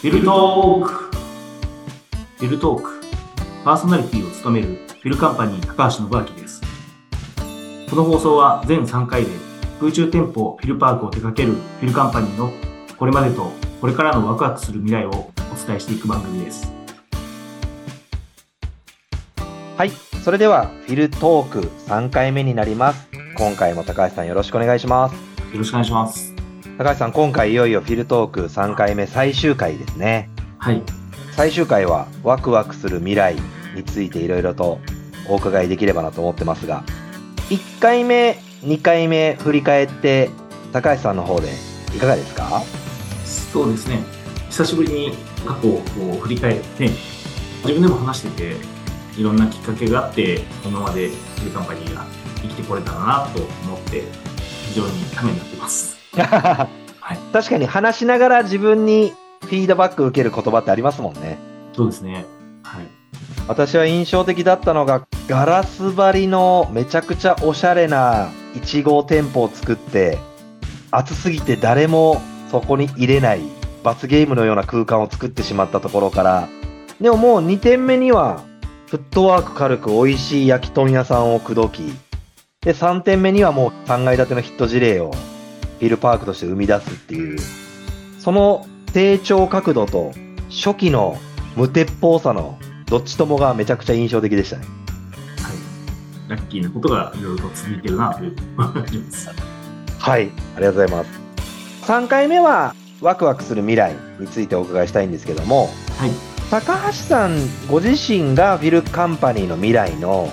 フィルトークフィルトークパーソナリティを務めるフィルカンパニー高橋信明ですこの放送は全3回で空中店舗フィルパークを手掛けるフィルカンパニーのこれまでとこれからのワクワクする未来をお伝えしていく番組ですはい。それでは、フィルトーク3回目になります。今回も高橋さんよろしくお願いします。よろしくお願いします高橋さん、今回いよいよフィルトーク3回目最終回ですね。はい。最終回はワクワクする未来についていろいろとお伺いできればなと思ってますが、1回目、2回目振り返って、高橋さんの方でいかがですか？そうですね。久しぶりに過去を振り返って自分でも話してていろんなきっかけがあって今までフィルカンパニーが生きてこれたらなと思って非常にためになってます 確かに話しながら自分にフィードバック受ける言葉ってありますもんね。そうですね。はい。私は印象的だったのがガラス張りのめちゃくちゃおしゃれな1号店舗を作って暑すぎて誰もそこに入れない罰ゲームのような空間を作ってしまったところからでももう2点目にはフットワーク軽く美味しい焼き豚屋さんを口説きで3点目にはもう3階建てのヒット事例をフィルパークとして生み出すっていう。その成長角度と初期の無鉄砲さのどっちともがめちゃくちゃ印象的でしたね。ラッキーなことがいろいろと続いてるなという感じます。はい、ありがとうございます。3回目はワクワクする未来についてお伺いしたいんですけども、はい。高橋さんご自身がフィルカンパニーの未来の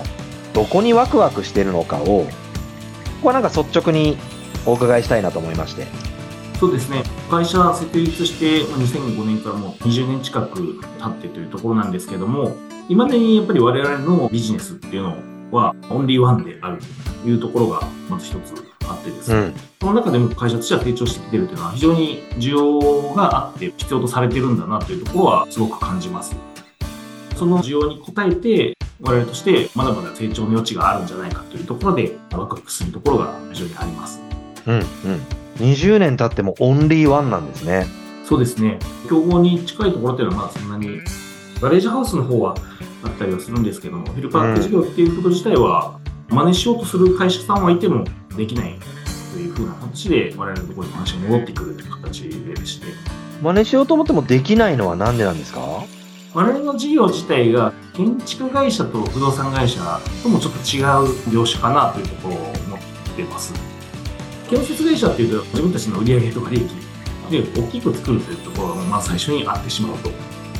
どこにワクワクしてるのかを、ここはなんか率直にお伺いしたいなと思いまして。そうですね会社設立してまあ2005年からもう20年近く経ってというところなんですけども今までにやっぱり我々のビジネスっていうのはオンリーワンであるというところがまず一つあってですね、うん。その中でも会社としては成長してきてるというのは非常に需要があって必要とされてるんだなというところはすごく感じます。その需要に応えて我々としてまだまだ成長の余地があるんじゃないかというところでワクワクするところが非常にあります。うん。うん。20年経ってもオンリーワンなんですね。そうですね。競合に近いところっていうのはまあそんなにガレージハウスの方はあったりはするんですけども、フィルパーク事業っていうこと自体は真似しようとする会社さんはいてもできないというふうな形で我々のところに話が戻ってくるという形でして、真似しようと思ってもできないのはなんでなんですか？我々の事業自体が建築会社と不動産会社ともちょっと違う業種かなというところを思ってます。建設会社っていうと自分たちの売り上げとか利益で大きく作るというところがまあ最初にあってしまうと。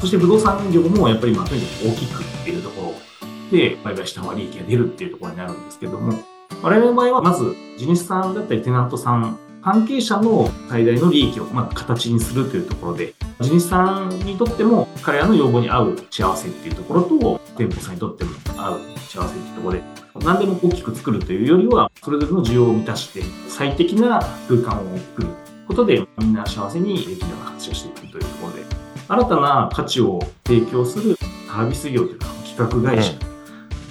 そして不動産業もやっぱりまあとにかく大きくっていうところで売買した方が利益が出るっていうところになるんですけども、我々の場合はまず地主さんだったりテナントさん、関係者の最大の利益をまあ形にするというところで、地主さんにとっても彼らの要望に合う幸せっていうところと、店舗さんにとっても合う幸せっていうところで、何でも大きく作るというよりは、それぞれの需要を満たして、最適な空間を作ることで、みんな幸せにできるような形をしていくというところで、新たな価値を提供するサービス業というか、企画会社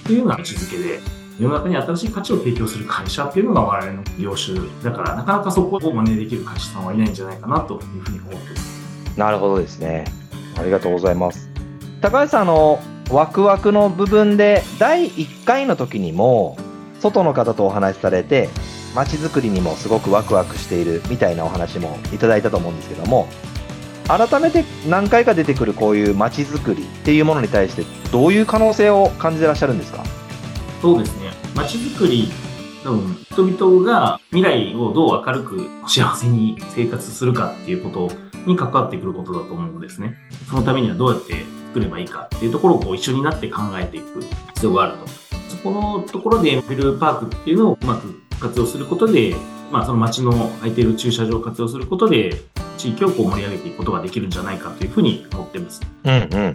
というような位置づけで、世の中に新しい価値を提供する会社っていうのが我々の業種だから、なかなかそこを真似できる会社さんはいないんじゃないかなというふうに思っています。なるほどですね。ありがとうございます。高橋さん、あの、ワクワクの部分で、第1回の時にも、外の方とお話しされて、街づくりにもすごくワクワクしているみたいなお話もいただいたと思うんですけども、改めて何回か出てくるこういう街づくりっていうものに対して、どういう可能性を感じてらっしゃるんですか？そうですね。街づくり、多分人々が未来をどう明るく幸せに生活するかっていうことに関わってくることだと思うんですね。そのためにはどうやって作ればいいかっていうところをこう一緒になって考えていく必要があると。そこのところでフィルパークっていうのをうまく活用することで、まあその街の空いている駐車場を活用することで、地域をこう盛り上げていくことができるんじゃないかというふうに思ってます。うんうんうん。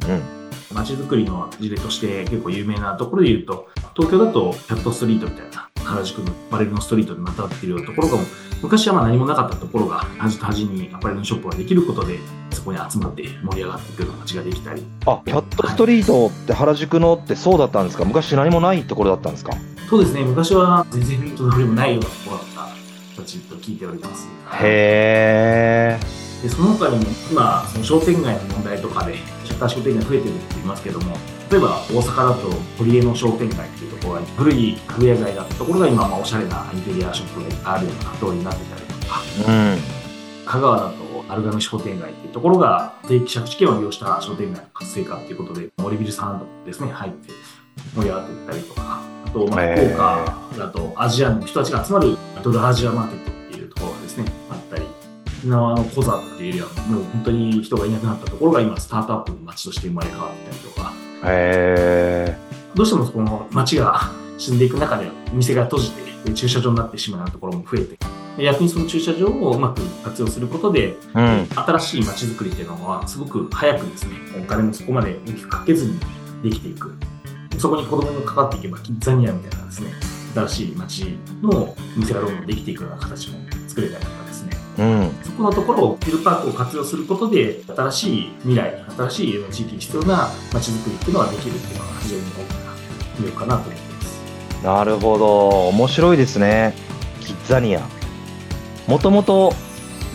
街づくりの事例として結構有名なところで言うと、東京だとキャットストリートみたいな原宿のアパレルのストリートにまたがっているようなところが昔はまあ何もなかったところが端と端にアパレルのショップができることでそこに集まって盛り上がっていくような街ができたり。あ、キャットストリートって原宿のってそうだったんですか？昔何もないところだったんですか？そうですね。昔は全然人通りもないようなところだった形と聞いております。へえ。でその他にも今、その商店街の問題とかで、シャッター商店街増えてるって言いますけども、例えば大阪だと堀江の商店街っていうところが古い家具屋街だったところが今、まあおしゃれなインテリアショップがあるような通りになってたりとか、うん。香川だとアルガム商店街っていうところが定期借地権を利用した商店街の活性化っていうことで、森ビルサンドですね、入って盛り上がっていったりとか、あと、まあ、福岡だとアジアの人たちが集まるリトルアジアマーケット沖縄のコザっていうエリアもう本当に人がいなくなったところが今スタートアップの街として生まれ変わってたりとか、へどうしてもそこの街が死んでいく中でお店が閉じてで駐車場になってしまうところも増えてで逆にその駐車場をうまく活用することでー。うん。新しい街づくりっていうのはすごく早くですねお金もそこまで大きくかけずにできていくそこに子供がかかっていけばキッザニアみたいなですね新しい街の店がどんどんできていくような形も作れたりとかうん。そこのところをフィルパークを活用することで新しい未来新しい地域に必要な街づくりっていうのができるっていうのが非常に大きな魅力かなと思ってますなるほど。面白いですね。キッザニア。もともと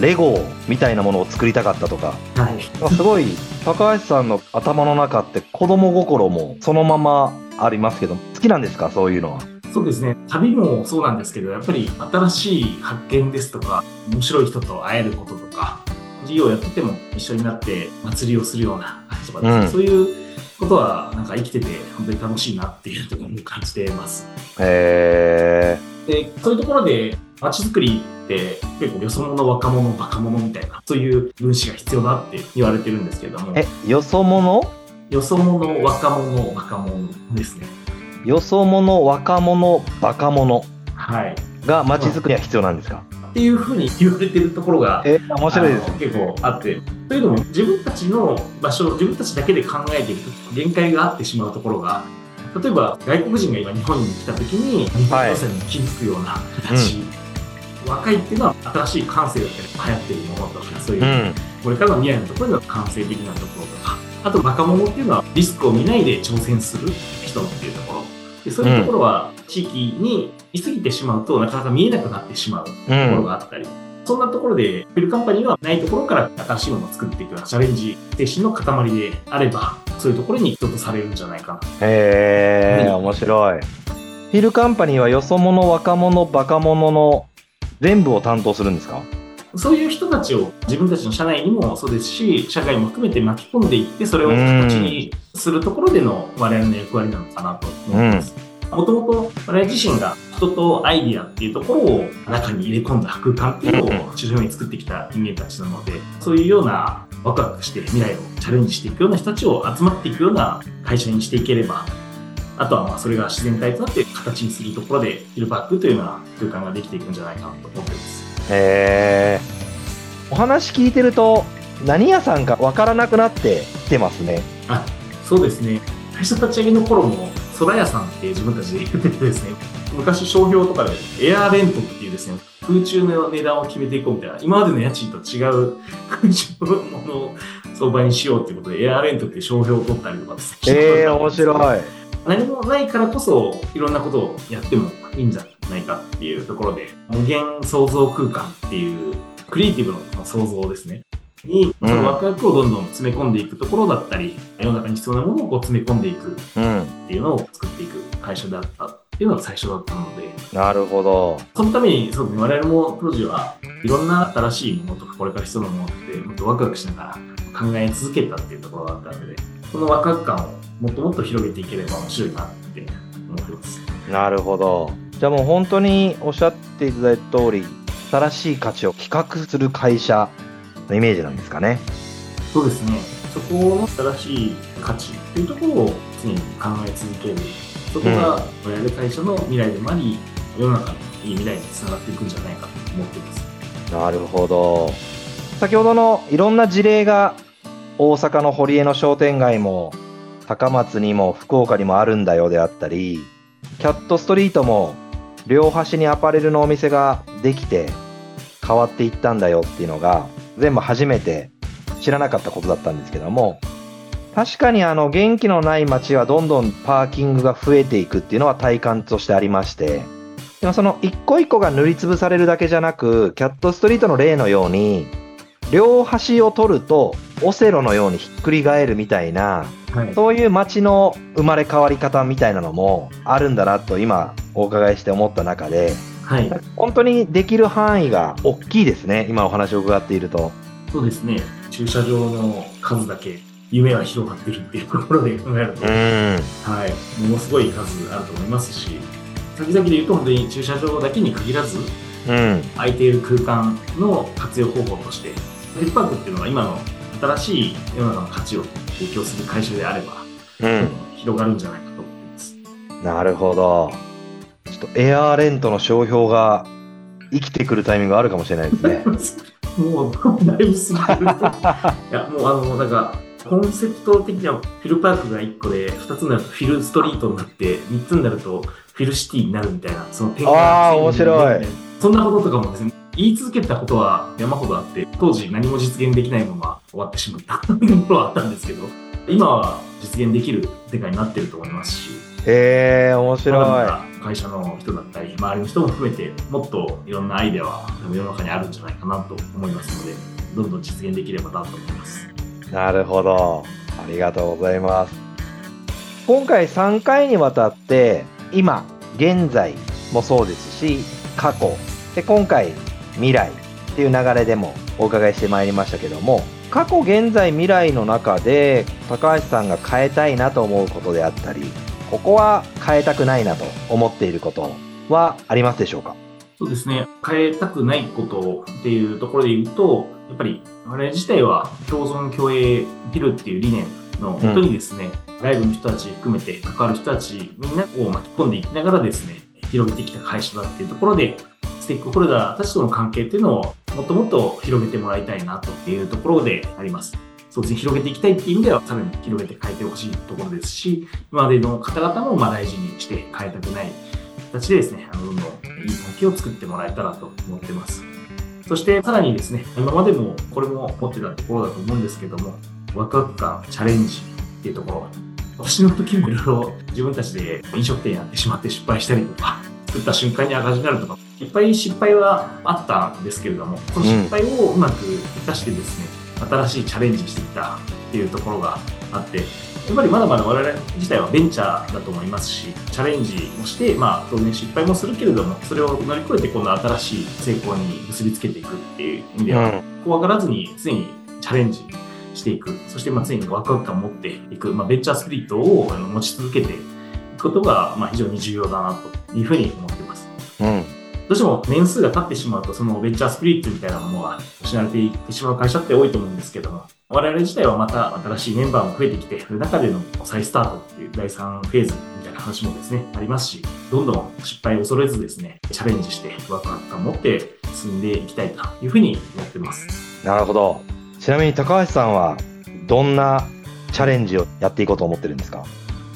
レゴみたいなものを作りたかったとか、はいすごい高橋さんの頭の中って子供心もそのままありますけど、好きなんですか？そういうのは。そうですね。旅もそうなんですけど、やっぱり新しい発見ですとか、面白い人と会えることとか、事業をやってても一緒になって祭りをするようなとかですね、うんそういうことはなんか生きてて本当に楽しいなっていうところも感じてます。へで、そういうところで街づくりって結構よそ者、若者、バカ者みたいな、そういう分子が必要だって言われてるんですけどもー。、え、よそ者？よそ者、若者、バカ者ですね。よそ者、若者、バカ者はい。が街づくりは必要なんですか？っていうふうに言われてるところがえ、面白いです。結構あって。というのも自分たちの場所自分たちだけで考えていくと限界があってしまうところが例えば外国人が今日本に来た時に日本予選に気づくような形、若いっていうのは新しい感性だったり流行ってるものとかそういう、うん。これからの未来のところの感性的なところとかあと若者っていうのはリスクを見ないで挑戦する人っていうところでそういうところは地域にいすぎてしまうとなかなか見えなくなってしまううところん。があったり、そんなところで、フィルカンパニーはないところから新しいものを作っていくようなチャレンジ精神の塊であれば、そういうところに人とされるんじゃないかな。へえ、うん面白い。フィルカンパニーはよそ者、若者、バカ者の全部を担当するんですか？そういう人たちを自分たちの社内にもそうですし、社会も含めて巻き込んでいって、それを形にするところでの我々の役割なのかなと思ってます。もともと我々自身が人とアイディアっていうところを中に入れ込んだ空間っていうのを中心に作ってきた人間たちなので、そういうようなワクワクして未来をチャレンジしていくような人たちを集まっていくような会社にしていければ、あとはまあそれが自然体となって形にするところで、フィルパックというような空間ができていくんじゃないかなと思ってます。へえ。お話聞いてると、何屋さんかわからなくなってきてますね。あそうですね会社立ち上げの頃も空屋さんって自分たちで言っててですね昔商標とかでエアーレントっていうですね空中の値段を決めていこうみたいな今までの家賃と違う空中のものを相場にしようっていうことでエアーレントって商標を取ったりとかですへえ、面白い。何もないからこそいろんなことをやってもいいんじゃないかっていうところで無限創造空間っていうクリエイティブの創造ですねにそのワクワクをどんどん詰め込んでいくところだったり、世の中に必要なものをこう詰め込んでいくっうん。ていうのを作っていく会社であったっていうのが最初だったのでなるほど。そのためにそうですね我々も当時はいろんな新しいものとかこれから必要なものってもっとワクワクしながら考え続けたっていうところだったのでそのワクワク感をもっともっと広げていければ面白いなって思ってます。なるほど。じゃあもう本当におっしゃっていただいた通り、新しい価値を企画する会社のイメージなんですかね。そうですね。そこの新しい価値っていうところを常に考え続ける。そこが我々会社の未来でもあり、世の中のいい未来につながっていくんじゃないかと思っています。なるほど。先ほどのいろんな事例が大阪の堀江の商店街も高松にも福岡にもあるんだよであったり、キャットストリートも両端にアパレルのお店ができて変わっていったんだよっていうのが全部初めて知らなかったことだったんですけども、確かにあの元気のない街はどんどんパーキングが増えていくっていうのは体感としてありまして、でもその一個一個が塗りつぶされるだけじゃなく、キャットストリートの例のように、両端を取るとオセロのようにひっくり返るみたいなはい。そういう街の生まれ変わり方みたいなのもあるんだなと今お伺いして思った中ではい。本当にできる範囲が大きいですね今お話を伺っていると。そうですね。駐車場の数だけ夢は広がってるっていうところで考えると、んはい。ものすごい数あると思いますし、先々で言うと本当に駐車場だけに限らず、うん空いている空間の活用方法として、ペットパークっていうのは今の新しい世の中の価値を提供する会社であれば、うん広がるんじゃないかと思っています。なるほど。ちょっとエアーレントの商標が生きてくるタイミングがあるかもしれないですね。もう、だいぶ過ぎてると。いや、もうあの、なんか、コンセプト的にはフィルパークが1個で、2つになるとフィルストリートになって、3つになるとフィルシティになるみたいな、その点あー面白いそんなこととかもですね、言い続けたことは山ほどあって、当時何も実現できないまま終わってしまった ところはあったんですけど、今は実現できる世界になってると思いますし、へえ、面白い。会社の人だったり、周りの人も含めて、もっといろんなアイデアは世の中にあるんじゃないかなと思いますので、どんどん実現できればなと思います。なるほど。ありがとうございます。今回3回にわたって、今、現在もそうですし、過去、で、今回、未来っていう流れでもお伺いしてまいりましたけども、過去、現在、未来の中で、高橋さんが変えたいなと思うことであったり、ここは変えたくないなと思っていることはありますでしょうか？そうですね。変えたくないことっていうところで言うと、やっぱり我々自体は共存共栄できるっていう理念の本当にですね、外部の人たち含めて関わる人たちみんなを巻き込んでいきながらですね、広げてきた会社だっていうところで、ステークホルダーたちとの関係っていうのをもっともっと広げてもらいたいなというところであります。そうですね、広げていきたいっていう意味では、さらに広げて変えてほしいところですし、今までの方々もまあ大事にして変えたくない形でですね、あのどんどんいい関係を作ってもらえたらと思ってます。そしてさらにですね、今までもこれも持ってたところだと思うんですけども、ワクワク感、チャレンジっていうところ、私の時もいろいろ自分たちで飲食店やってしまって失敗したりとか、作った瞬間に赤字になるとか、いっぱい失敗はあったんですけれども、その失敗をうまく生かしてですね、新しいチャレンジしてきたっていうところがあって、やっぱりまだまだ我々自体はベンチャーだと思いますし、チャレンジもして、まあ当然失敗もするけれども、それを乗り越えて今度新しい成功に結びつけていくっていう意味では、怖がらずに常にチャレンジしていく、そしてまあ常にワクワク感を持っていく、まあ、ベンチャースピリットを持ち続けていくことがまあ非常に重要だなというふうに思っています。うん。どうしても年数が経ってしまうと、そのベンチャースピリットみたいなものが失われていってしまう会社って多いと思うんですけども、我々自体はまた新しいメンバーも増えてきて、その中での再スタートっていう第3フェーズみたいな話もですね、ありますし、どんどん失敗を恐れずですね、チャレンジしてワクワク感を持って進んでいきたいというふうに思ってます。なるほど。ちなみに高橋さんはどんなチャレンジをやっていこうと思ってるんですか？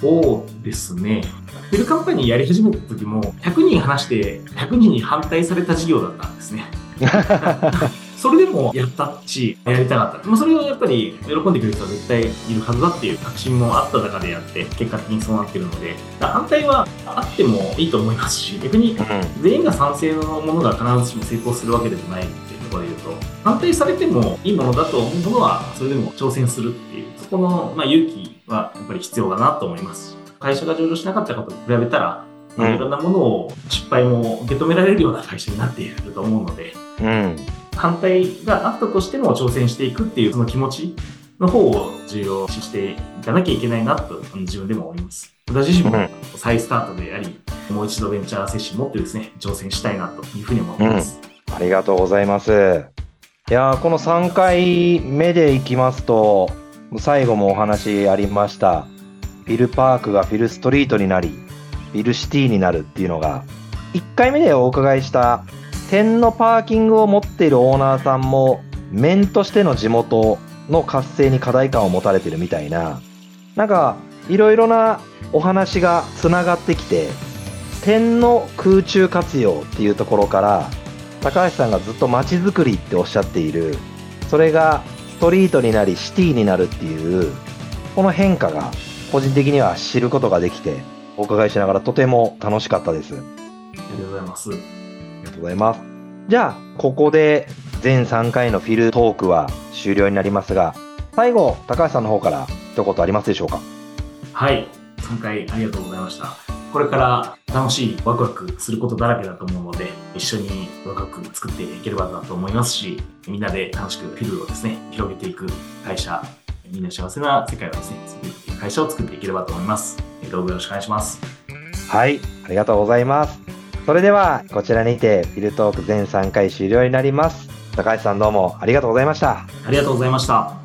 そうですね。フィルカンパニーやり始めた時も、100人話して、100人に反対された事業だったんですね。それでもやったし、やりたかった。まあ、それをやっぱり喜んでくれる人は絶対いるはずだっていう確信もあった中でやって、結果的にそうなってるので、反対はあってもいいと思いますし、逆に全員が賛成のものが必ずしも成功するわけでもないっていうところで言うと、反対されてもいいものだと思うものは、それでも挑戦するっていう、そこの、まあ、勇気はやっぱり必要だなと思います。会社が上場しなかったことと比べたら、まあうんいろんなものを失敗も受け止められるような会社になっていると思うので、うん。反対があったとしても挑戦していくっていうその気持ちの方を重要視していかなきゃいけないなと自分でも思います。私自身もうん再スタートであり、もう一度ベンチャー精神持ってですね、挑戦したいなというふうに思います。ありがとうございます。いやーこの3回目でいきますと、最後もお話ありました。フィルパークがフィルストリートになり、フィルシティになるっていうのが、1回目でお伺いした、点のパーキングを持っているオーナーさんも、面としての地元の活性に課題感を持たれてるみたいな、なんか、いろいろなお話がつながってきて、点の空中活用っていうところから、高橋さんがずっと街づくりっておっしゃっているそれがトリートになりシティになるっていうこの変化が個人的には知ることができてお伺いしながらとても楽しかったですありありがとうございます。がとうございますじゃあここで全3回のフィルトークは終了になりますが、最後、高橋さんの方から一言ありますでしょうか？はい。3回ありがとうございました。これから楽しいワクワクすることだらけだと思うので、一緒にワクワク作っていければなと思いますし、みんなで楽しくフィルをですね、広げていく会社、みんな幸せな世界をですね、作っていく会社を作っていければと思います。どうぞよろしくお願いします。はい、ありがとうございます。それでは、こちらにて、フィルトーク全3回終了になります。高橋さんどうもありがとうございました。ありがとうございました。